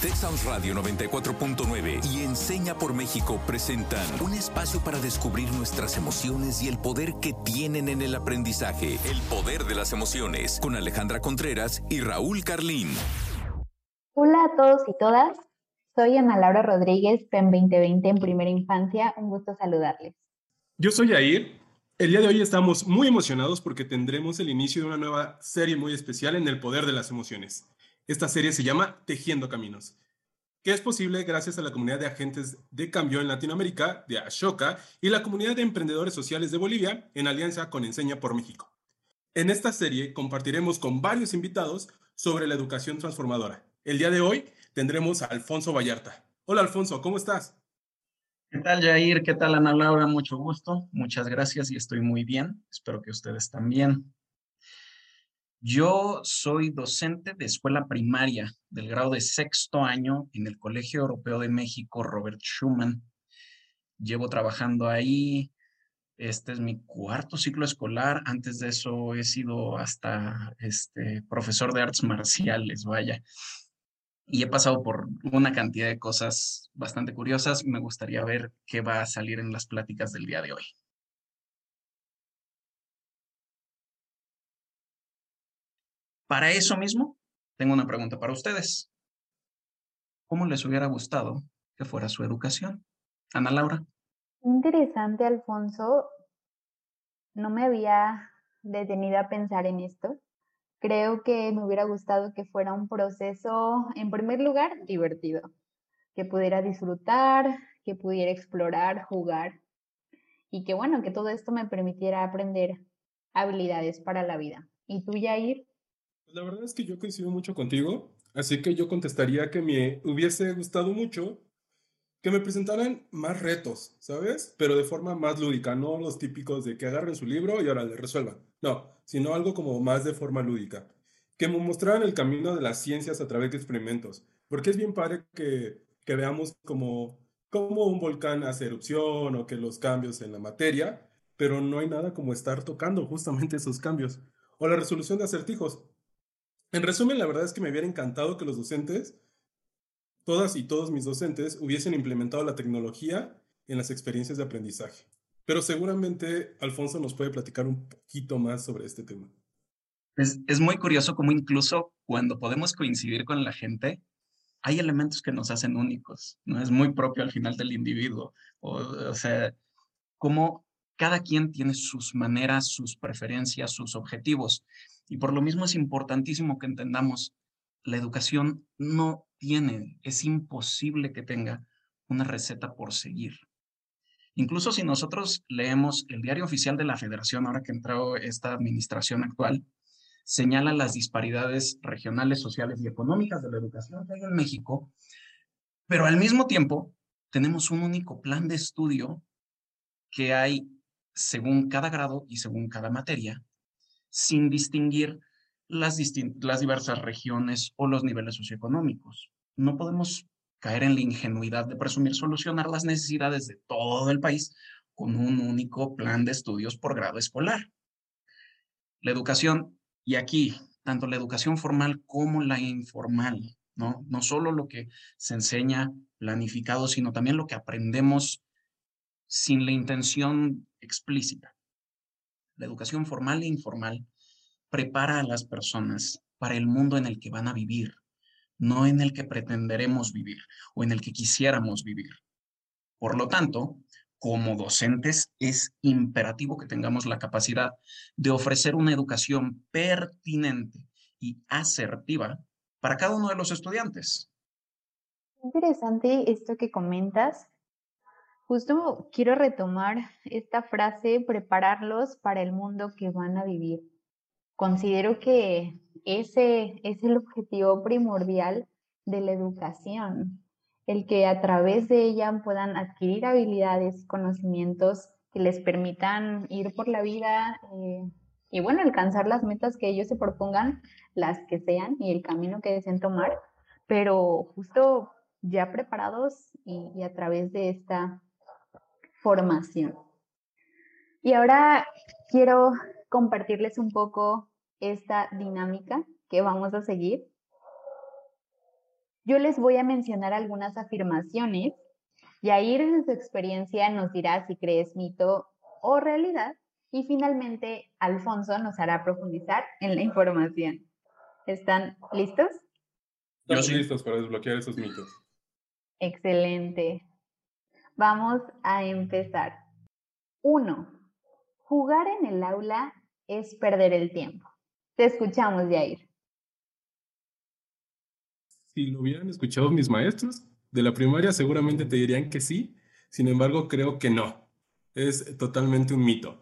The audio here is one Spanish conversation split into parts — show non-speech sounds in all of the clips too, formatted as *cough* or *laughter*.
Texas Radio 94.9 y Enseña por México presentan un espacio para descubrir nuestras emociones y el poder que tienen en el aprendizaje. El poder de las emociones con Alejandra Contreras y Raúl Carlín. Hola a todos y todas. Soy Ana Laura Rodríguez, PEN 2020 en primera infancia. Un gusto saludarles. Yo soy Yair. El día de hoy estamos muy emocionados porque tendremos el inicio de una nueva serie muy especial en el poder de las emociones. Esta serie se llama Tejiendo Caminos, que es posible gracias a la comunidad de agentes de cambio en Latinoamérica, de Ashoka, y la comunidad de emprendedores sociales de Bolivia, en alianza con Enseña por México. En esta serie compartiremos con varios invitados sobre la educación transformadora. El día de hoy tendremos a Alfonso Vallarta. Hola Alfonso, ¿cómo estás? ¿Qué tal, Jair? ¿Qué tal, Ana Laura? Mucho gusto. Muchas gracias y estoy muy bien. Espero que ustedes también. Yo soy docente de escuela primaria del grado de sexto año en el Colegio Europeo de México Robert Schumann. Llevo trabajando ahí, este es mi cuarto ciclo escolar. Antes de eso he sido hasta este, profesor de artes marciales, vaya. Y he pasado por una cantidad de cosas bastante curiosas. Me gustaría ver qué va a salir en las pláticas del día de hoy. Para eso mismo, tengo una pregunta para ustedes. ¿Cómo les hubiera gustado que fuera su educación? Ana Laura. Interesante, Alfonso. No me había detenido a pensar en esto. Creo que me hubiera gustado que fuera un proceso, en primer lugar, divertido, que pudiera disfrutar, que pudiera explorar, jugar y que bueno, que todo esto me permitiera aprender habilidades para la vida. ¿Y tú, Yair? La verdad es que yo coincido mucho contigo, así que yo contestaría que me hubiese gustado mucho que me presentaran más retos, ¿sabes? Pero de forma más lúdica, no los típicos de que agarren su libro y ahora le resuelvan. No, sino algo como más de forma lúdica. Que me mostraran el camino de las ciencias a través de experimentos. Porque es bien padre que, que veamos como, como un volcán hace erupción o que los cambios en la materia, pero no hay nada como estar tocando justamente esos cambios. O la resolución de acertijos. En resumen, la verdad es que me hubiera encantado que los docentes, todas y todos mis docentes, hubiesen implementado la tecnología en las experiencias de aprendizaje. Pero seguramente Alfonso nos puede platicar un poquito más sobre este tema. Es, muy curioso cómo incluso cuando podemos coincidir con la gente, hay elementos que nos hacen únicos, ¿no? Es muy propio al final del individuo. O, o sea, cómo cada quien tiene sus maneras, sus preferencias, sus objetivos. Y por lo mismo es importantísimo que entendamos, la educación no tiene, es imposible que tenga una receta por seguir. Incluso si nosotros leemos el diario oficial de la federación, ahora que entró esta administración actual, señala las disparidades regionales, sociales y económicas de la educación que hay en México, pero al mismo tiempo tenemos un único plan de estudio que hay según cada grado y según cada materia, sin distinguir las, las diversas regiones o los niveles socioeconómicos. No podemos caer en la ingenuidad de presumir solucionar las necesidades de todo el país con un único plan de estudios por grado escolar. La educación, y aquí, tanto la educación formal como la informal, ¿no? No solo lo que se enseña planificado, sino también lo que aprendemos sin la intención explícita. La educación formal e informal prepara a las personas para el mundo en el que van a vivir, no en el que pretenderemos vivir o en el que quisiéramos vivir. Por lo tanto, como docentes es imperativo que tengamos la capacidad de ofrecer una educación pertinente y asertiva para cada uno de los estudiantes. Interesante esto que comentas. Justo quiero retomar esta frase, prepararlos para el mundo que van a vivir. Considero que ese es el objetivo primordial de la educación, el que a través de ella puedan adquirir habilidades, conocimientos que les permitan ir por la vida eh, y bueno, alcanzar las metas que ellos se propongan, las que sean y el camino que deseen tomar, pero justo ya preparados y, y a través de esta formación. Y ahora quiero compartirles un poco esta dinámica que vamos a seguir. yo les voy a mencionar algunas afirmaciones y ahí en su experiencia nos dirá si crees mito o realidad y finalmente Alfonso nos hará profundizar en la información. ¿Están listos? Estamos listos para desbloquear esos mitos. Excelente. Vamos a empezar. Uno, jugar en el aula es perder el tiempo. Te escuchamos, Jair. Si lo hubieran escuchado mis maestros de la primaria, seguramente te dirían que sí. Sin embargo, creo que no. Es totalmente un mito.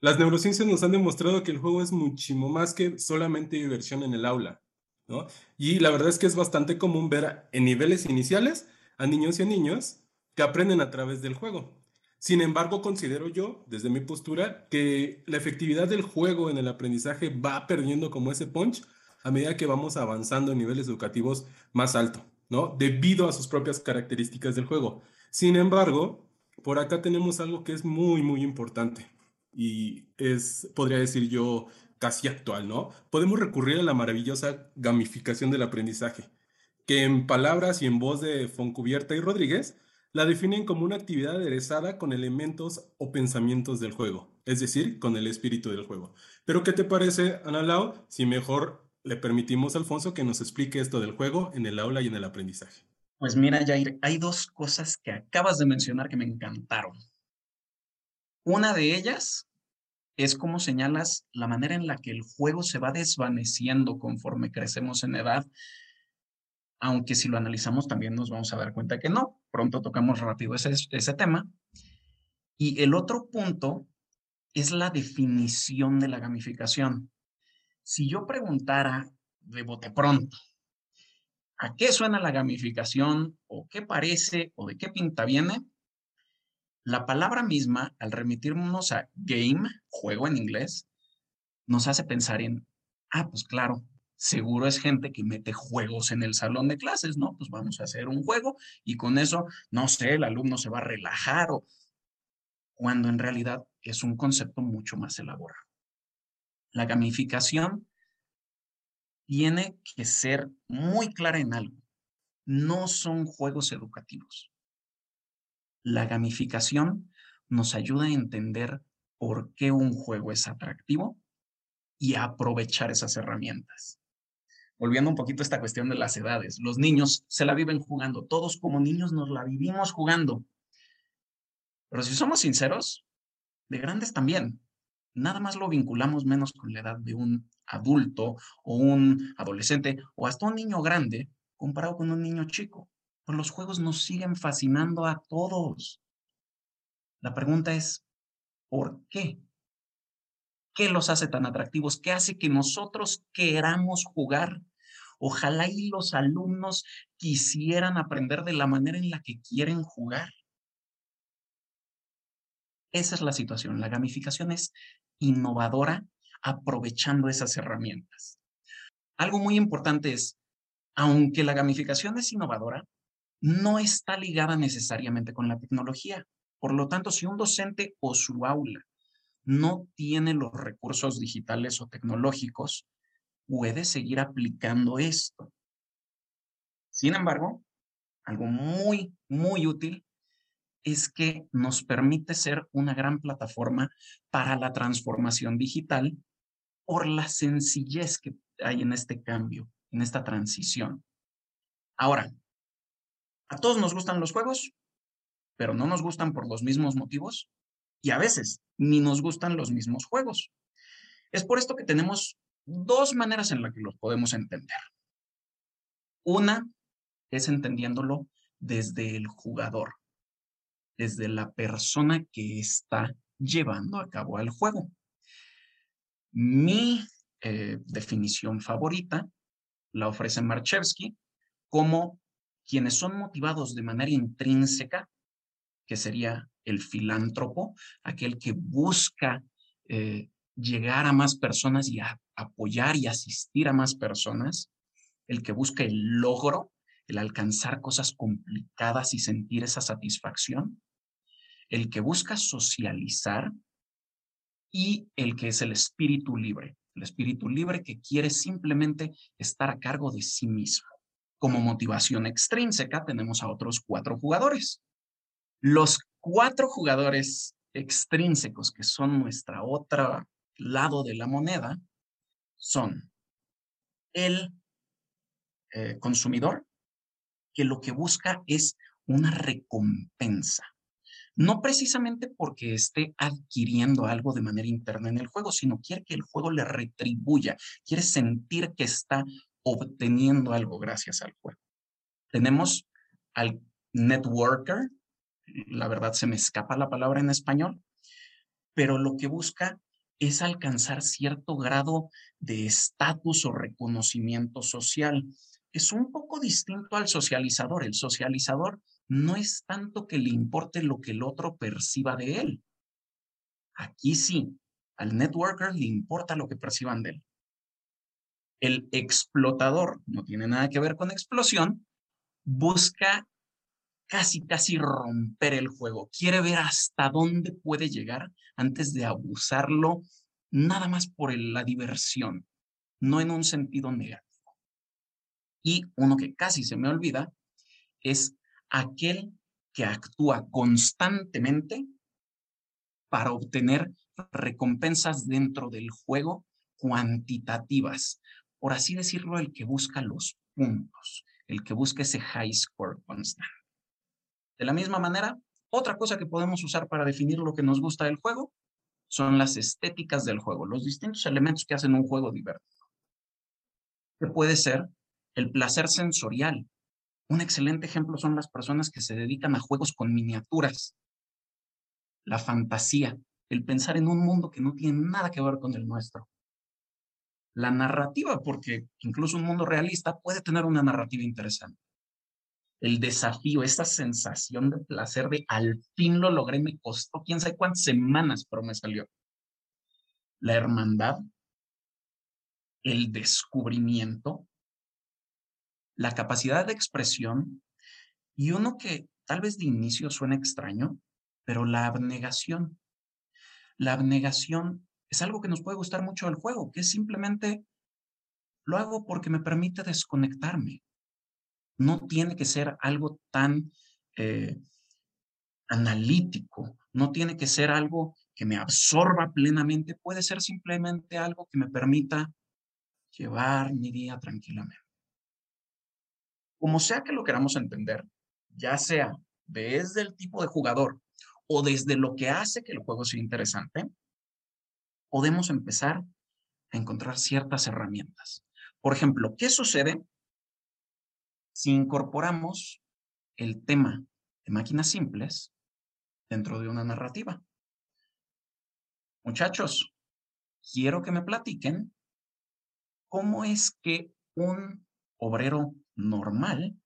Las neurociencias nos han demostrado que el juego es muchísimo más que solamente diversión en el aula. ¿no? Y la verdad es que es bastante común ver en niveles iniciales a niños y a niños que aprenden a través del juego. Sin embargo, considero yo, desde mi postura, que la efectividad del juego en el aprendizaje va perdiendo como ese punch a medida que vamos avanzando en niveles educativos más altos, ¿no? Debido a sus propias características del juego. Sin embargo, por acá tenemos algo que es muy, muy importante y es, podría decir yo, casi actual, ¿no? Podemos recurrir a la maravillosa gamificación del aprendizaje, que en palabras y en voz de Foncubierta y Rodríguez la definen como una actividad aderezada con elementos o pensamientos del juego, es decir, con el espíritu del juego. Pero ¿qué te parece, Ana Lau, si mejor le permitimos a Alfonso que nos explique esto del juego en el aula y en el aprendizaje? Pues mira, Jair, hay dos cosas que acabas de mencionar que me encantaron. Una de ellas es como señalas la manera en la que el juego se va desvaneciendo conforme crecemos en edad aunque si lo analizamos también nos vamos a dar cuenta que no. Pronto tocamos rápido ese, tema. Y el otro punto es la definición de la gamificación. Si yo preguntara de bote pronto, ¿a qué suena la gamificación o qué parece o de qué pinta viene? La palabra misma, al remitirnos a game, juego en inglés, nos hace pensar en, ah, pues claro, seguro es gente que mete juegos en el salón de clases, ¿no? Pues vamos a hacer un juego y con eso, no sé, el alumno se va a relajar o cuando en realidad es un concepto mucho más elaborado. La gamificación tiene que ser muy clara en algo. No son juegos educativos. La gamificación nos ayuda a entender por qué un juego es atractivo y a aprovechar esas herramientas volviendo un poquito a esta cuestión de las edades, los niños se la viven jugando, todos como niños nos la vivimos jugando. Pero si somos sinceros, de grandes también. Nada más lo vinculamos menos con la edad de un adulto o un adolescente o hasta un niño grande comparado con un niño chico. Pues los juegos nos siguen fascinando a todos. La pregunta es, ¿por qué? ¿Qué los hace tan atractivos? ¿Qué hace que nosotros queramos jugar? Ojalá y los alumnos quisieran aprender de la manera en la que quieren jugar. Esa es la situación. La gamificación es innovadora aprovechando esas herramientas. Algo muy importante es, aunque la gamificación es innovadora, no está ligada necesariamente con la tecnología. Por lo tanto, si un docente o su aula no tiene los recursos digitales o tecnológicos, puede seguir aplicando esto. Sin embargo, algo muy, muy útil es que nos permite ser una gran plataforma para la transformación digital por la sencillez que hay en este cambio, en esta transición. Ahora, a todos nos gustan los juegos, pero no nos gustan por los mismos motivos y a veces ni nos gustan los mismos juegos. Es por esto que tenemos dos maneras en las que los podemos entender. Una es entendiéndolo desde el jugador, desde la persona que está llevando a cabo el juego. Mi eh, definición favorita la ofrece Marchevsky como quienes son motivados de manera intrínseca, que sería el filántropo, aquel que busca eh, llegar a más personas y apoyar y asistir a más personas, el que busca el logro, el alcanzar cosas complicadas y sentir esa satisfacción, el que busca socializar y el que es el espíritu libre, el espíritu libre que quiere simplemente estar a cargo de sí mismo. Como motivación extrínseca tenemos a otros cuatro jugadores. Los cuatro jugadores extrínsecos, que son nuestra otra lado de la moneda, son el eh, consumidor, que lo que busca es una recompensa. No precisamente porque esté adquiriendo algo de manera interna en el juego, sino quiere que el juego le retribuya, quiere sentir que está obteniendo algo gracias al juego. Tenemos al networker, la verdad se me escapa la palabra en español, pero lo que busca es alcanzar cierto grado de estatus o reconocimiento social. Es un poco distinto al socializador. El socializador no es tanto que le importe lo que el otro perciba de él. Aquí sí, al networker le importa lo que perciban de él. El explotador, no tiene nada que ver con explosión, busca casi, casi romper el juego. Quiere ver hasta dónde puede llegar antes de abusarlo, nada más por la diversión, no en un sentido negativo. Y uno que casi se me olvida es aquel que actúa constantemente para obtener recompensas dentro del juego cuantitativas. Por así decirlo, el que busca los puntos, el que busca ese high score constante. De la misma manera, otra cosa que podemos usar para definir lo que nos gusta del juego son las estéticas del juego, los distintos elementos que hacen un juego divertido. Que puede ser el placer sensorial. Un excelente ejemplo son las personas que se dedican a juegos con miniaturas. La fantasía, el pensar en un mundo que no tiene nada que ver con el nuestro. La narrativa, porque incluso un mundo realista puede tener una narrativa interesante el desafío, esa sensación de placer de al fin lo logré, me costó quién sabe cuántas semanas, pero me salió. La hermandad, el descubrimiento, la capacidad de expresión y uno que tal vez de inicio suena extraño, pero la abnegación. La abnegación es algo que nos puede gustar mucho del juego, que es simplemente lo hago porque me permite desconectarme, no tiene que ser algo tan eh, analítico, no tiene que ser algo que me absorba plenamente, puede ser simplemente algo que me permita llevar mi día tranquilamente. Como sea que lo queramos entender, ya sea desde el tipo de jugador o desde lo que hace que el juego sea interesante, podemos empezar a encontrar ciertas herramientas. Por ejemplo, ¿qué sucede si incorporamos el tema de máquinas simples dentro de una narrativa. Muchachos, quiero que me platiquen cómo es que un obrero normal,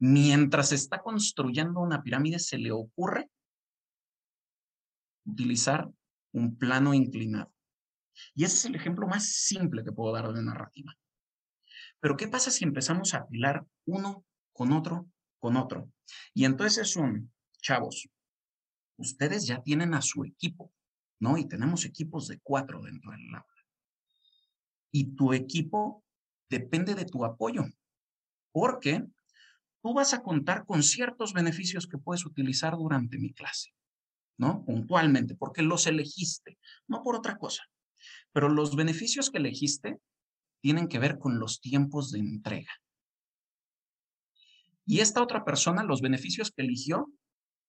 mientras está construyendo una pirámide, se le ocurre utilizar un plano inclinado. Y ese es el ejemplo más simple que puedo dar de narrativa. Pero ¿qué pasa si empezamos a apilar uno con otro, con otro? Y entonces son, chavos, ustedes ya tienen a su equipo, ¿no? Y tenemos equipos de cuatro dentro del aula. Y tu equipo depende de tu apoyo, porque tú vas a contar con ciertos beneficios que puedes utilizar durante mi clase, ¿no? Puntualmente, porque los elegiste, no por otra cosa. Pero los beneficios que elegiste tienen que ver con los tiempos de entrega. Y esta otra persona, los beneficios que eligió,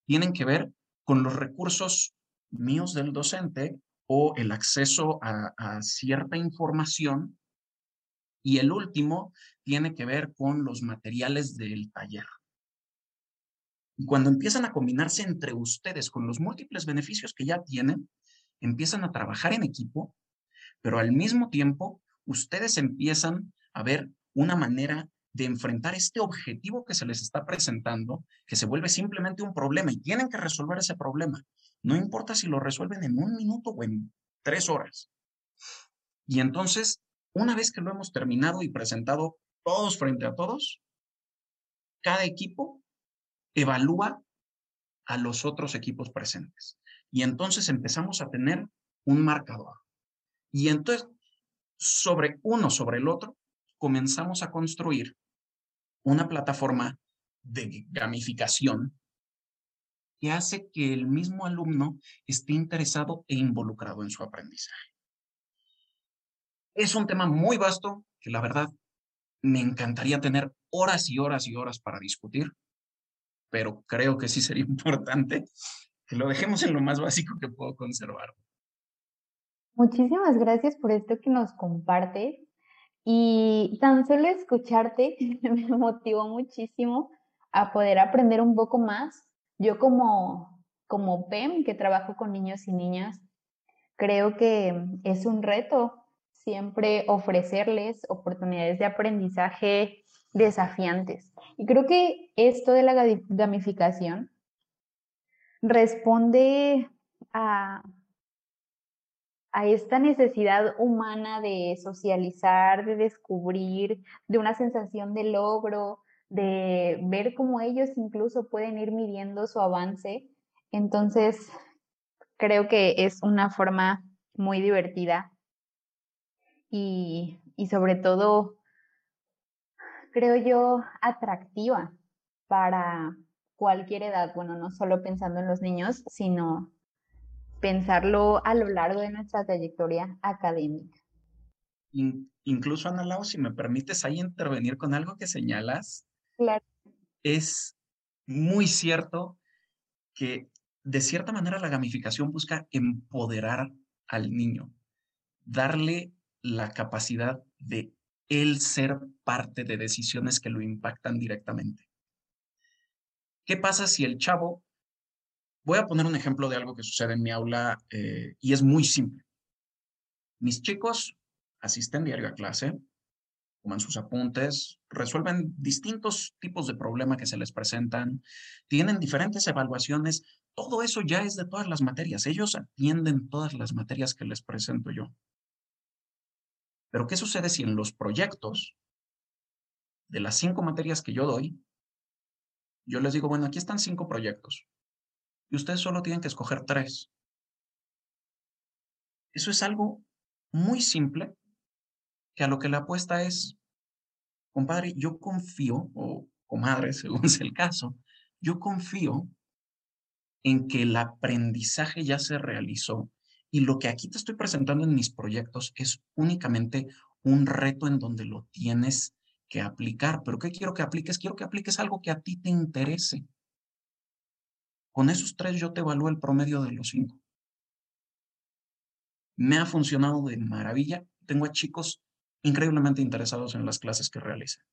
tienen que ver con los recursos míos del docente o el acceso a, cierta información. Y el último tiene que ver con los materiales del taller. Y cuando empiezan a combinarse entre ustedes con los múltiples beneficios que ya tienen, empiezan a trabajar en equipo, pero al mismo tiempo ustedes empiezan a ver una manera de enfrentar este objetivo que se les está presentando, que se vuelve simplemente un problema y tienen que resolver ese problema. No importa si lo resuelven en un minuto o en tres horas. Y entonces, una vez que lo hemos terminado y presentado todos frente a todos, cada equipo evalúa a los otros equipos presentes. Y entonces empezamos a tener un marcador. Y entonces sobre uno sobre el otro, comenzamos a construir una plataforma de gamificación que hace que el mismo alumno esté interesado e involucrado en su aprendizaje. Es un tema muy vasto que la verdad me encantaría tener horas y horas y horas para discutir, pero creo que sí sería *laughs* importante que lo dejemos en lo más básico que puedo conservar. Muchísimas gracias por esto que nos compartes. Y tan solo escucharte *laughs* me motivó muchísimo a poder aprender un poco más. Yo como, como PEM, que trabajo con niños y niñas, creo que es un reto siempre ofrecerles oportunidades de aprendizaje desafiantes. Y creo que esto de la gamificación responde a, a esta necesidad humana de socializar, de descubrir, de una sensación de logro, de ver cómo ellos incluso pueden ir midiendo su avance. Entonces, creo que es una forma muy divertida y, y sobre todo, creo yo, atractiva para cualquier edad. Bueno, no solo pensando en los niños, sino pensarlo a lo largo de nuestra trayectoria académica. incluso, Ana Lau, si me permites ahí intervenir con algo que señalas, claro. es muy cierto que de cierta manera la gamificación busca empoderar al niño, darle la capacidad de él ser parte de decisiones que lo impactan directamente. ¿Qué pasa si el chavo Voy a poner un ejemplo de algo que sucede en mi aula eh, y es muy simple. Mis chicos asisten diario a clase, toman sus apuntes, resuelven distintos tipos de problemas que se les presentan, tienen diferentes evaluaciones. Todo eso ya es de todas las materias. Ellos atienden todas las materias que les presento yo. Pero ¿qué sucede si en los proyectos de las cinco materias que yo doy, yo les digo, bueno, aquí están cinco proyectos y ustedes solo tienen que escoger tres. Eso es algo muy simple que a lo que la apuesta es, compadre, yo confío, o comadre, *laughs* según sea el caso, yo confío en que el aprendizaje ya se realizó y lo que aquí te estoy presentando en mis proyectos es únicamente un reto en donde lo tienes que aplicar. Pero ¿qué quiero que apliques? Quiero que apliques algo que a ti te interese. Con esos tres yo te evalúo el promedio de los cinco. Me ha funcionado de maravilla. Tengo a chicos increíblemente interesados en las clases que realicen.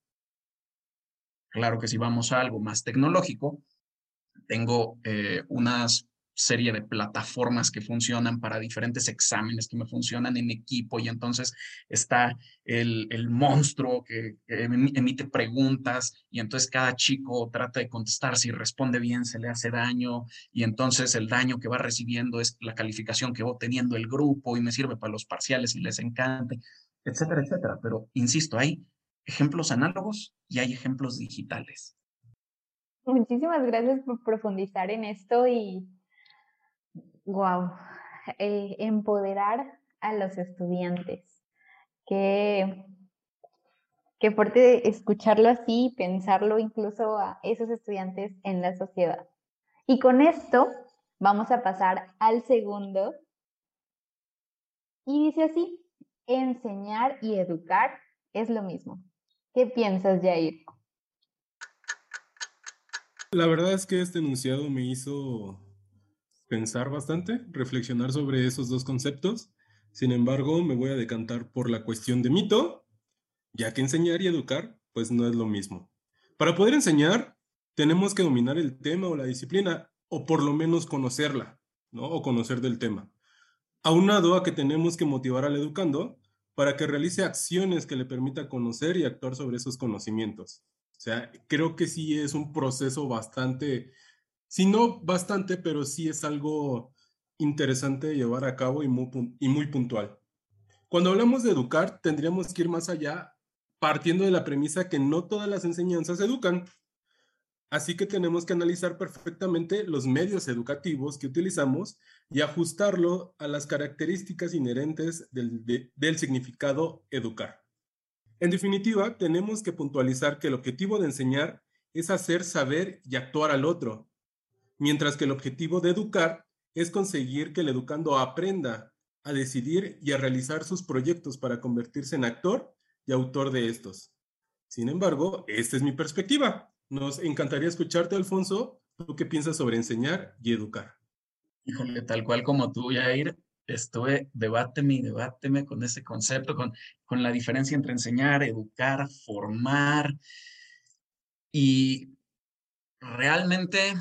Claro que si vamos a algo más tecnológico, tengo eh, unas serie de plataformas que funcionan para diferentes exámenes que me funcionan en equipo y entonces está el, el monstruo que, emite preguntas y entonces cada chico trata de contestar, si responde bien se le hace daño y entonces el daño que va recibiendo es la calificación que va teniendo el grupo y me sirve para los parciales y les encanta, etcétera, etcétera. Pero insisto, hay ejemplos análogos y hay ejemplos digitales. Muchísimas gracias por profundizar en esto y wow, eh, empoderar a los estudiantes. Qué, qué fuerte escucharlo así, pensarlo incluso a esos estudiantes en la sociedad. Y con esto vamos a pasar al segundo. Y dice así, enseñar y educar es lo mismo. ¿Qué piensas, Jair? La verdad es que este enunciado me hizo pensar bastante, reflexionar sobre esos dos conceptos. Sin embargo, me voy a decantar por la cuestión de mito, ya que enseñar y educar, pues no es lo mismo. Para poder enseñar, tenemos que dominar el tema o la disciplina, o por lo menos conocerla, ¿no? O conocer del tema. Aunado a que tenemos que motivar al educando para que realice acciones que le permita conocer y actuar sobre esos conocimientos. O sea, creo que sí es un proceso bastante si no bastante, pero sí es algo interesante de llevar a cabo y muy, y muy puntual. Cuando hablamos de educar, tendríamos que ir más allá partiendo de la premisa que no todas las enseñanzas educan. Así que tenemos que analizar perfectamente los medios educativos que utilizamos y ajustarlo a las características inherentes del, del significado educar. En definitiva, tenemos que puntualizar que el objetivo de enseñar es hacer saber y actuar al otro, mientras que el objetivo de educar es conseguir que el educando aprenda a decidir y a realizar sus proyectos para convertirse en actor y autor de estos. Sin embargo, esta es mi perspectiva. Nos encantaría escucharte, Alfonso. ¿Tú qué piensas sobre enseñar y educar? Híjole, tal cual como tú, Jair, estuve, debáteme y debáteme con ese concepto, con, con la diferencia entre enseñar, educar, formar. Y realmente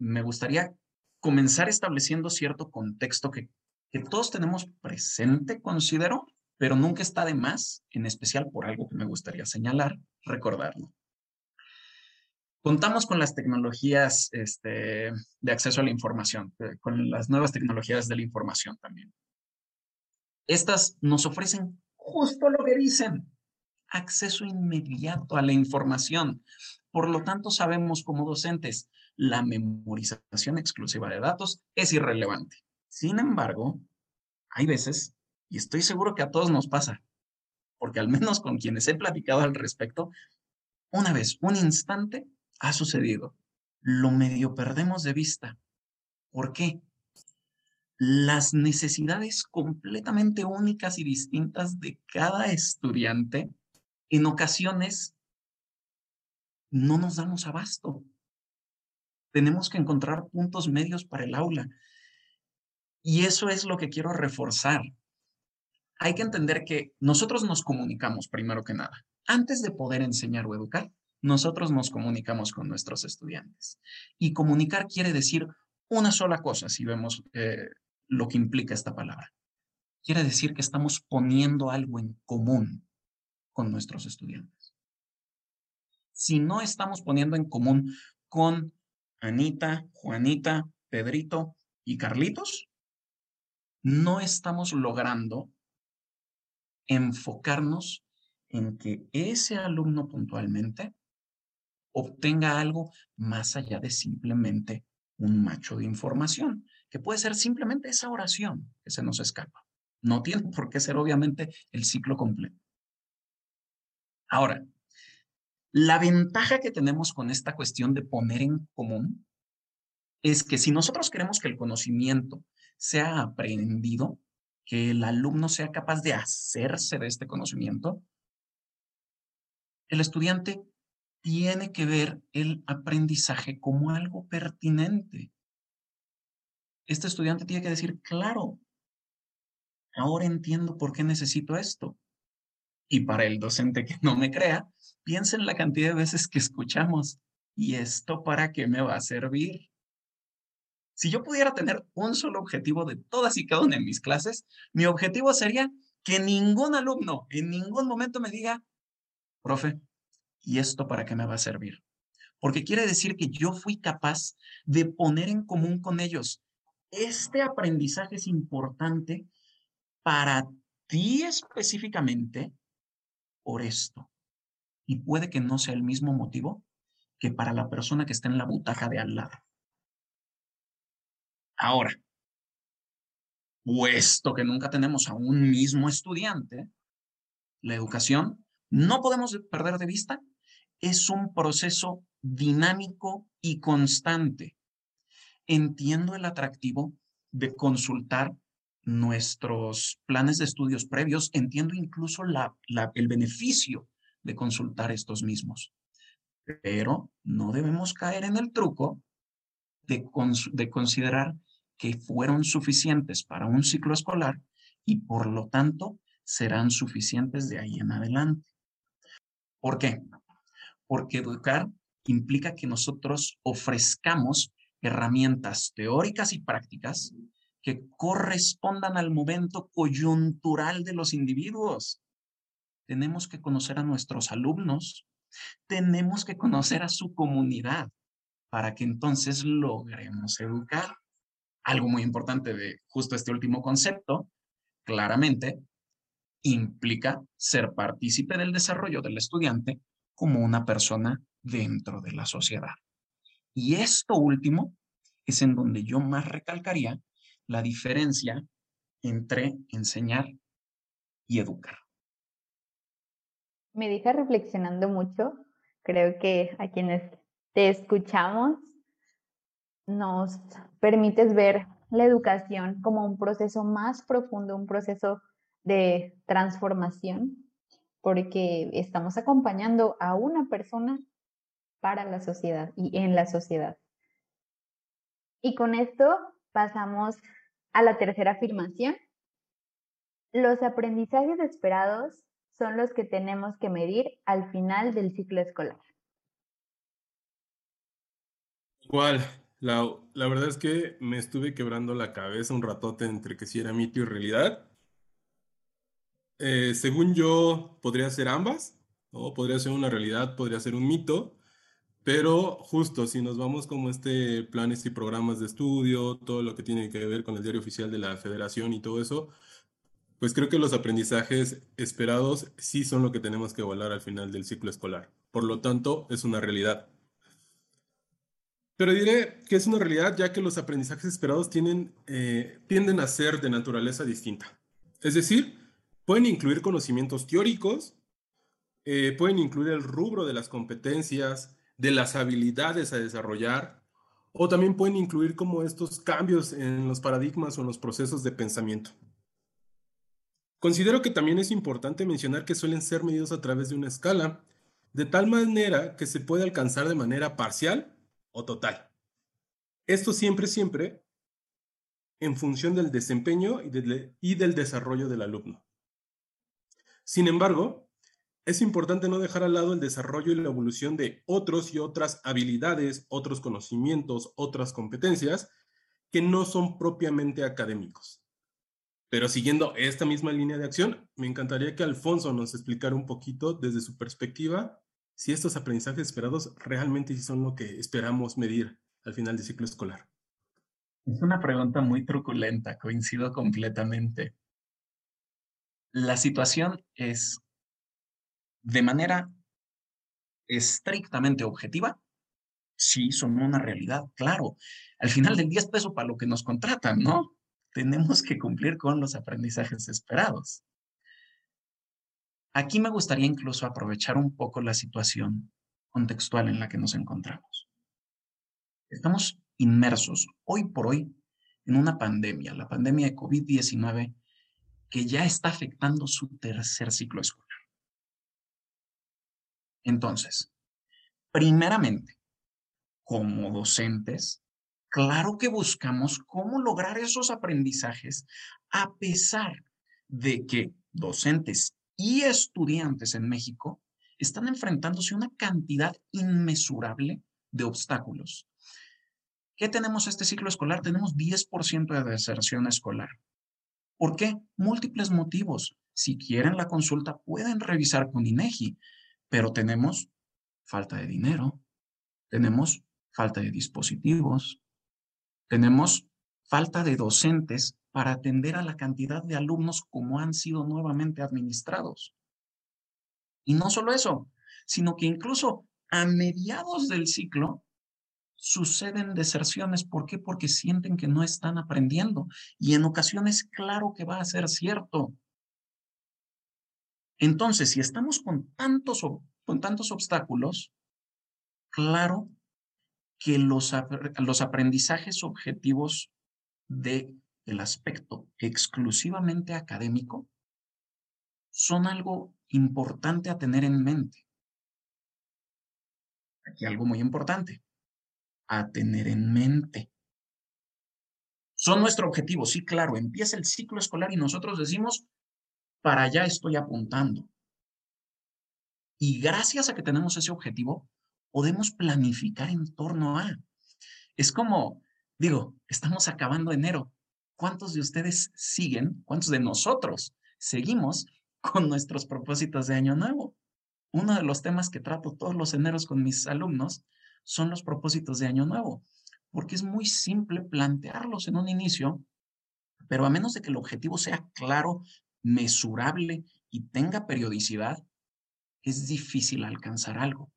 me gustaría comenzar estableciendo cierto contexto que, que todos tenemos presente, considero, pero nunca está de más, en especial por algo que me gustaría señalar, recordarlo. Contamos con las tecnologías este, de acceso a la información, eh, con las nuevas tecnologías de la información también. Estas nos ofrecen justo lo que dicen, acceso inmediato a la información. Por lo tanto, sabemos como docentes, la memorización exclusiva de datos es irrelevante. Sin embargo, hay veces, y estoy seguro que a todos nos pasa, porque al menos con quienes he platicado al respecto, una vez, un instante, ha sucedido. Lo medio perdemos de vista. ¿Por qué? Las necesidades completamente únicas y distintas de cada estudiante en ocasiones no nos damos abasto. Tenemos que encontrar puntos medios para el aula. Y eso es lo que quiero reforzar. Hay que entender que nosotros nos comunicamos primero que nada. Antes de poder enseñar o educar, nosotros nos comunicamos con nuestros estudiantes. Y comunicar quiere decir una sola cosa, si vemos eh, lo que implica esta palabra. Quiere decir que estamos poniendo algo en común con nuestros estudiantes. Si no estamos poniendo en común con Anita, Juanita, Pedrito y Carlitos, no estamos logrando enfocarnos en que ese alumno puntualmente obtenga algo más allá de simplemente un macho de información, que puede ser simplemente esa oración que se nos escapa. No tiene por qué ser obviamente el ciclo completo. Ahora, la ventaja que tenemos con esta cuestión de poner en común es que si nosotros queremos que el conocimiento sea aprendido, que el alumno sea capaz de hacerse de este conocimiento, el estudiante tiene que ver el aprendizaje como algo pertinente. Este estudiante tiene que decir, claro, ahora entiendo por qué necesito esto. Y para el docente que no me crea, piensa en la cantidad de veces que escuchamos, ¿y esto para qué me va a servir? Si yo pudiera tener un solo objetivo de todas y cada una de mis clases, mi objetivo sería que ningún alumno en ningún momento me diga, profe, ¿y esto para qué me va a servir? Porque quiere decir que yo fui capaz de poner en común con ellos. Este aprendizaje es importante para ti específicamente por esto. Y puede que no sea el mismo motivo que para la persona que está en la butaca de al lado. Ahora, puesto que nunca tenemos a un mismo estudiante, la educación no podemos perder de vista es un proceso dinámico y constante. Entiendo el atractivo de consultar nuestros planes de estudios previos, entiendo incluso el beneficio de consultar estos mismos, pero no debemos caer en el truco de, de considerar que fueron suficientes para un ciclo escolar y por lo tanto serán suficientes de ahí en adelante. ¿Por qué? porque educar implica que nosotros ofrezcamos herramientas teóricas y prácticas que correspondan al momento coyuntural de los individuos. Tenemos que conocer a nuestros alumnos, tenemos que conocer a su comunidad para que entonces logremos educar. Algo muy importante de justo este último concepto, claramente, implica ser partícipe del desarrollo del estudiante como una persona dentro de la sociedad. Y esto último es en donde yo más recalcaría la diferencia entre enseñar y educar. Me deja reflexionando mucho. Creo que a quienes te escuchamos nos permites ver la educación como un proceso más profundo, un proceso de transformación, porque estamos acompañando a una persona para la sociedad y en la sociedad. Y con esto pasamos a la tercera afirmación. Los aprendizajes esperados son los que tenemos que medir al final del ciclo escolar. Igual, la, la, verdad es que me estuve quebrando la cabeza un ratote entre que si era mito y realidad. Eh, según yo, podría ser ambas, ¿no? Podría ser una realidad, podría ser un mito, pero justo si nos vamos como este planes y programas de estudio, todo lo que tiene que ver con el diario oficial de la federación y todo eso, pues creo que los aprendizajes esperados sí son lo que tenemos que evaluar al final del ciclo escolar. Por lo tanto, es una realidad. Pero diré que es una realidad ya que los aprendizajes esperados tienen, eh, tienden a ser de naturaleza distinta. Es decir, pueden incluir conocimientos teóricos, eh, pueden incluir el rubro de las competencias, de las habilidades a desarrollar, o también pueden incluir como estos cambios en los paradigmas o en los procesos de pensamiento. Considero que también es importante mencionar que suelen ser medidos a través de una escala, de tal manera que se puede alcanzar de manera parcial o total. Esto siempre, siempre en función del desempeño y, del desarrollo del alumno. Sin embargo, es importante no dejar al lado el desarrollo y la evolución de otros y otras habilidades, otros conocimientos, otras competencias que no son propiamente académicos. Pero siguiendo esta misma línea de acción, me encantaría que Alfonso nos explicara un poquito desde su perspectiva si estos aprendizajes esperados realmente son lo que esperamos medir al final del ciclo escolar. Es una pregunta muy truculenta, coincido completamente. La situación es de manera estrictamente objetiva, sí son una realidad, claro. Al final del día es peso para lo que nos contratan, ¿no? tenemos que cumplir con los aprendizajes esperados. Aquí me gustaría incluso aprovechar un poco la situación contextual en la que nos encontramos. Estamos inmersos hoy por hoy en una pandemia, la pandemia de COVID-19, que ya está afectando su tercer ciclo escolar. Entonces, primeramente, como docentes, Claro que buscamos cómo lograr esos aprendizajes a pesar de que docentes y estudiantes en México están enfrentándose a una cantidad inmesurable de obstáculos. ¿Qué tenemos este ciclo escolar? Tenemos 10% de deserción escolar. ¿Por qué? Múltiples motivos. Si quieren la consulta, pueden revisar con INEGI, pero tenemos falta de dinero, tenemos falta de dispositivos, tenemos falta de docentes para atender a la cantidad de alumnos como han sido nuevamente administrados. Y no solo eso, sino que incluso a mediados del ciclo suceden deserciones. ¿Por qué? Porque sienten que no están aprendiendo. Y en ocasiones, claro que va a ser cierto. Entonces, si estamos con tantos, con tantos obstáculos, claro que los, los aprendizajes objetivos del el aspecto exclusivamente académico son algo importante a tener en mente. Aquí algo muy importante, a tener en mente. Son nuestro objetivo, sí, claro, empieza el ciclo escolar y nosotros decimos, para allá estoy apuntando. Y gracias a que tenemos ese objetivo, podemos planificar en torno a. Es como, digo, estamos acabando enero. ¿Cuántos de ustedes siguen, cuántos de nosotros seguimos con nuestros propósitos de año nuevo? Uno de los temas que trato todos los eneros con mis alumnos son los propósitos de año nuevo, porque es muy simple plantearlos en un inicio, pero a menos de que el objetivo sea claro, mesurable y tenga periodicidad, es difícil alcanzar algo.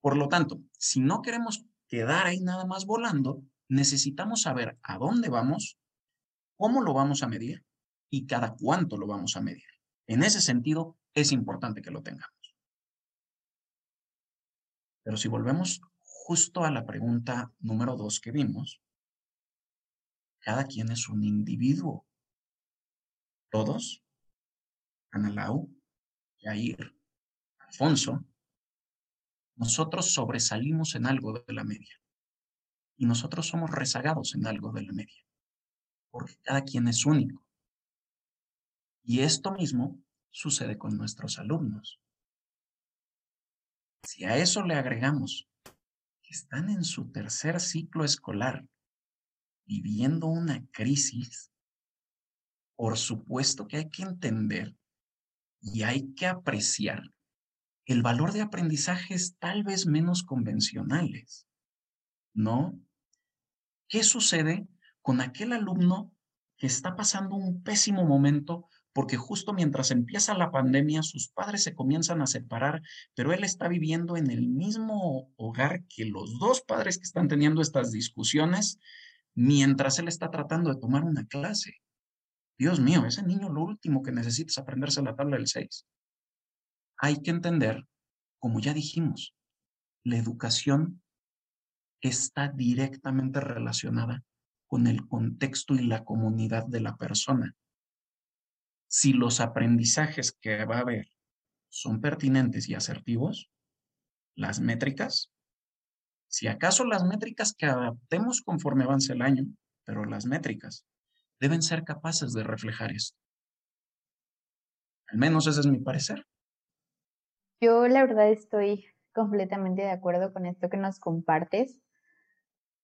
Por lo tanto, si no queremos quedar ahí nada más volando, necesitamos saber a dónde vamos, cómo lo vamos a medir y cada cuánto lo vamos a medir. En ese sentido, es importante que lo tengamos. Pero si volvemos justo a la pregunta número dos que vimos, cada quien es un individuo. Todos, Analau, Jair, Alfonso, nosotros sobresalimos en algo de la media y nosotros somos rezagados en algo de la media, porque cada quien es único. Y esto mismo sucede con nuestros alumnos. Si a eso le agregamos que están en su tercer ciclo escolar viviendo una crisis, por supuesto que hay que entender y hay que apreciar el valor de aprendizajes tal vez menos convencionales, ¿no? ¿Qué sucede con aquel alumno que está pasando un pésimo momento porque justo mientras empieza la pandemia sus padres se comienzan a separar, pero él está viviendo en el mismo hogar que los dos padres que están teniendo estas discusiones mientras él está tratando de tomar una clase? Dios mío, ese niño lo último que necesita es aprenderse la tabla del 6 hay que entender, como ya dijimos, la educación está directamente relacionada con el contexto y la comunidad de la persona. Si los aprendizajes que va a haber son pertinentes y asertivos, las métricas, si acaso las métricas que adaptemos conforme avance el año, pero las métricas deben ser capaces de reflejar esto. Al menos ese es mi parecer. Yo la verdad estoy completamente de acuerdo con esto que nos compartes.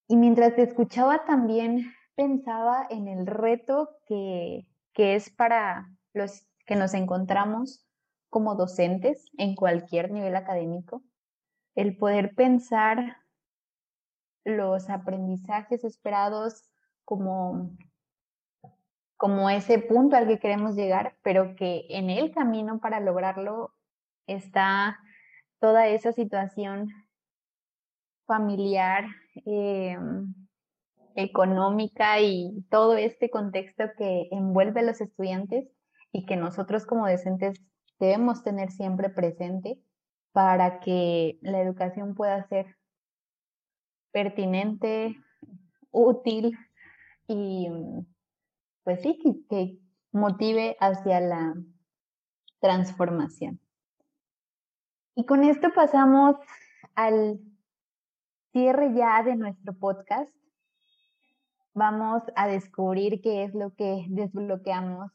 Y mientras te escuchaba también pensaba en el reto que, que es para los que nos encontramos como docentes en cualquier nivel académico, el poder pensar los aprendizajes esperados como, como ese punto al que queremos llegar, pero que en el camino para lograrlo está toda esa situación familiar, eh, económica y todo este contexto que envuelve a los estudiantes y que nosotros como docentes debemos tener siempre presente para que la educación pueda ser pertinente, útil y pues sí, que motive hacia la transformación. Y con esto pasamos al cierre ya de nuestro podcast. Vamos a descubrir qué es lo que desbloqueamos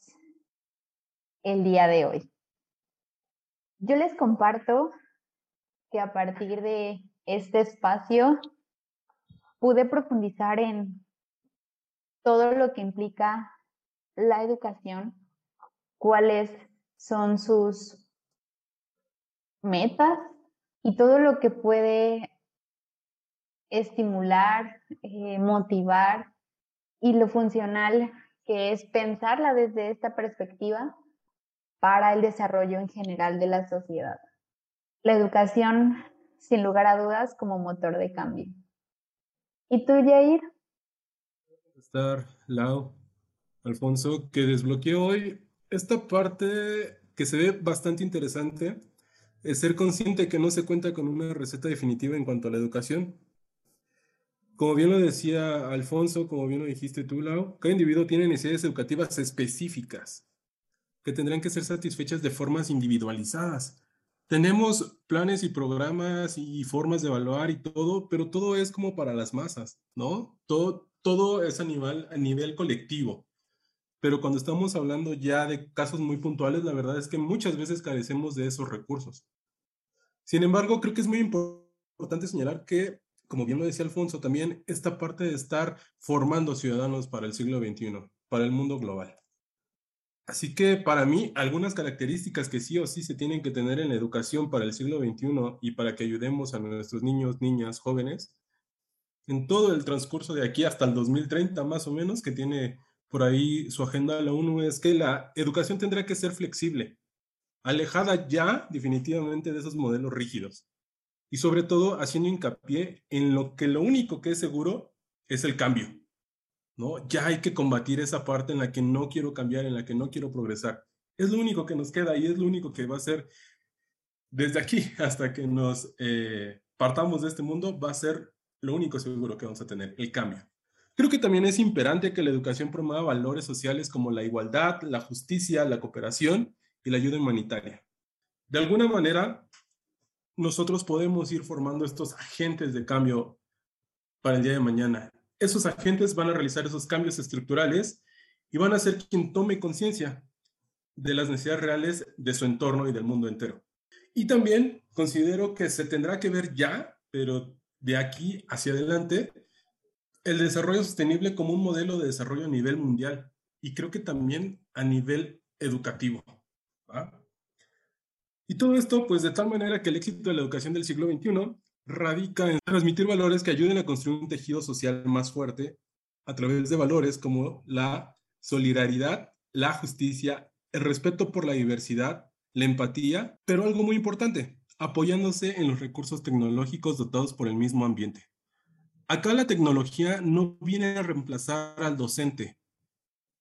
el día de hoy. Yo les comparto que a partir de este espacio pude profundizar en todo lo que implica la educación, cuáles son sus metas y todo lo que puede estimular, eh, motivar y lo funcional que es pensarla desde esta perspectiva para el desarrollo en general de la sociedad. La educación, sin lugar a dudas, como motor de cambio. ¿Y tú, Jair? Estar, Lau, Alfonso, que desbloqueó hoy esta parte que se ve bastante interesante es ser consciente que no se cuenta con una receta definitiva en cuanto a la educación. Como bien lo decía Alfonso, como bien lo dijiste tú, Lau, cada individuo tiene necesidades educativas específicas que tendrán que ser satisfechas de formas individualizadas. Tenemos planes y programas y formas de evaluar y todo, pero todo es como para las masas, ¿no? Todo, es a nivel colectivo. Pero cuando estamos hablando ya de casos muy puntuales, la verdad es que muchas veces carecemos de esos recursos. Sin embargo, creo que es muy importante señalar que, como bien lo decía Alfonso, también esta parte de estar formando ciudadanos para el siglo XXI, para el mundo global. Así que para mí, algunas características que sí o sí se tienen que tener en la educación para el siglo XXI y para que ayudemos a nuestros niños, niñas, jóvenes, en todo el transcurso de aquí hasta el 2030 más o menos, que tiene por ahí su agenda la ONU, es que la educación tendrá que ser flexible alejada ya definitivamente de esos modelos rígidos y sobre todo haciendo hincapié en lo que lo único que es seguro es el cambio. ¿no? Ya hay que combatir esa parte en la que no quiero cambiar, en la que no quiero progresar. Es lo único que nos queda y es lo único que va a ser desde aquí *laughs* hasta que nos eh, partamos de este mundo, va a ser lo único seguro que vamos a tener, el cambio. Creo que también es imperante que la educación promueva valores sociales como la igualdad, la justicia, la cooperación y la ayuda humanitaria. De alguna manera, nosotros podemos ir formando estos agentes de cambio para el día de mañana. Esos agentes van a realizar esos cambios estructurales y van a ser quien tome conciencia de las necesidades reales de su entorno y del mundo entero. Y también considero que se tendrá que ver ya, pero de aquí hacia adelante, el desarrollo sostenible como un modelo de desarrollo a nivel mundial y creo que también a nivel educativo. Y todo esto, pues de tal manera que el éxito de la educación del siglo XXI radica en transmitir valores que ayuden a construir un tejido social más fuerte a través de valores como la solidaridad, la justicia, el respeto por la diversidad, la empatía, pero algo muy importante, apoyándose en los recursos tecnológicos dotados por el mismo ambiente. Acá la tecnología no viene a reemplazar al docente,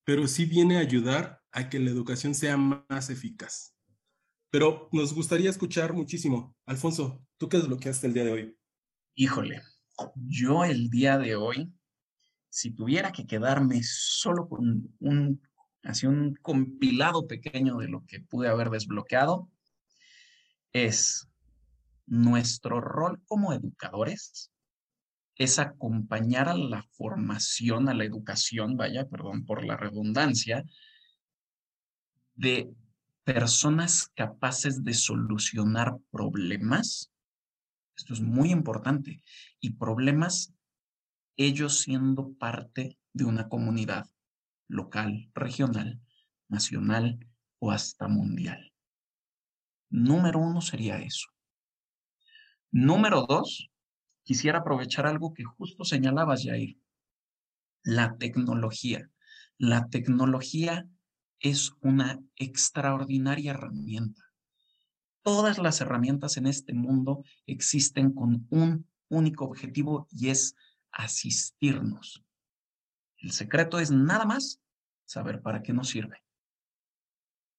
pero sí viene a ayudar a que la educación sea más eficaz. Pero nos gustaría escuchar muchísimo. Alfonso, ¿tú qué desbloqueaste el día de hoy? Híjole, yo el día de hoy, si tuviera que quedarme solo con un, así un compilado pequeño de lo que pude haber desbloqueado, es nuestro rol como educadores es acompañar a la formación, a la educación, vaya, perdón por la redundancia, de personas capaces de solucionar problemas. Esto es muy importante. Y problemas, ellos siendo parte de una comunidad local, regional, nacional o hasta mundial. Número uno sería eso. Número dos, quisiera aprovechar algo que justo señalabas, Jair. La tecnología. La tecnología es una extraordinaria herramienta. Todas las herramientas en este mundo existen con un único objetivo y es asistirnos. El secreto es nada más saber para qué nos sirve.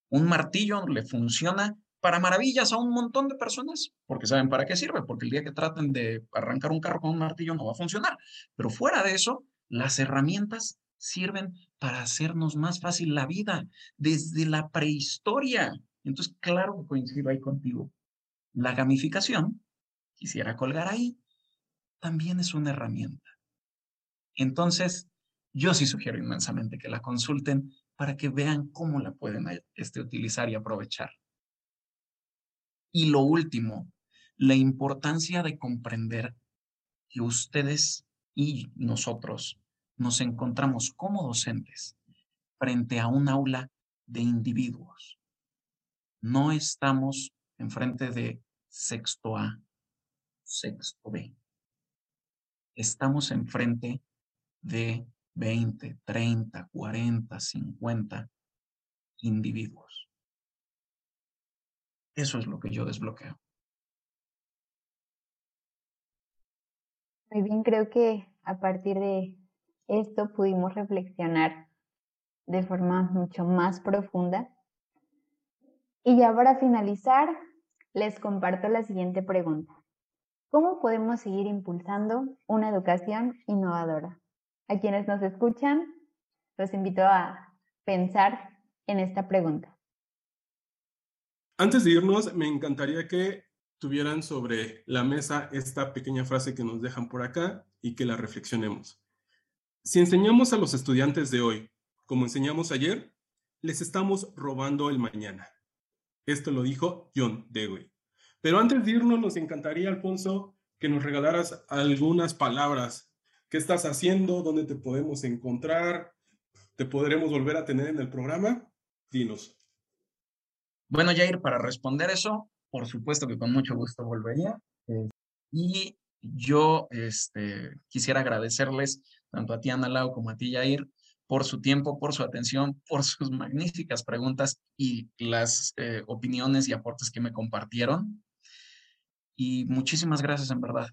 Un martillo le funciona para maravillas a un montón de personas, porque saben para qué sirve, porque el día que traten de arrancar un carro con un martillo no va a funcionar. Pero fuera de eso, las herramientas sirven para hacernos más fácil la vida desde la prehistoria. Entonces, claro que coincido ahí contigo. La gamificación, quisiera colgar ahí, también es una herramienta. Entonces, yo sí sugiero inmensamente que la consulten para que vean cómo la pueden este, utilizar y aprovechar. Y lo último, la importancia de comprender que ustedes y nosotros nos encontramos como docentes frente a un aula de individuos. No estamos enfrente de sexto A, sexto B. Estamos enfrente de 20, 30, 40, 50 individuos. Eso es lo que yo desbloqueo. Muy bien, creo que a partir de esto pudimos reflexionar de forma mucho más profunda. Y ya para finalizar, les comparto la siguiente pregunta. ¿Cómo podemos seguir impulsando una educación innovadora? A quienes nos escuchan, los invito a pensar en esta pregunta. Antes de irnos, me encantaría que tuvieran sobre la mesa esta pequeña frase que nos dejan por acá y que la reflexionemos. Si enseñamos a los estudiantes de hoy como enseñamos ayer, les estamos robando el mañana. Esto lo dijo John Dewey. Pero antes de irnos, nos encantaría, Alfonso, que nos regalaras algunas palabras. ¿Qué estás haciendo? ¿Dónde te podemos encontrar? ¿Te podremos volver a tener en el programa? Dinos. Bueno, Jair, para responder eso, por supuesto que con mucho gusto volvería. Eh, y yo este, quisiera agradecerles tanto a ti, Ana Lau, como a ti, Jair, por su tiempo, por su atención, por sus *laughs* magníficas preguntas y las eh, opiniones y aportes que me compartieron. Y muchísimas gracias, en verdad.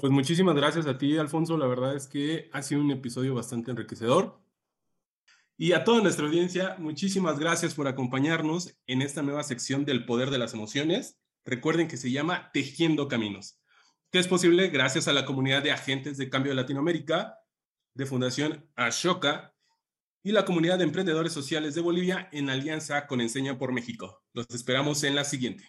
pues muchísimas gracias a ti, Alfonso. La verdad es que ha sido un episodio bastante enriquecedor. Y a toda nuestra audiencia, muchísimas gracias por acompañarnos en esta nueva sección del poder de las emociones. Recuerden que se llama Tejiendo Caminos, que es posible gracias a la comunidad de agentes de cambio de Latinoamérica, de Fundación Ashoka y la comunidad de emprendedores sociales de Bolivia en alianza con Enseña por México. Los esperamos en la siguiente.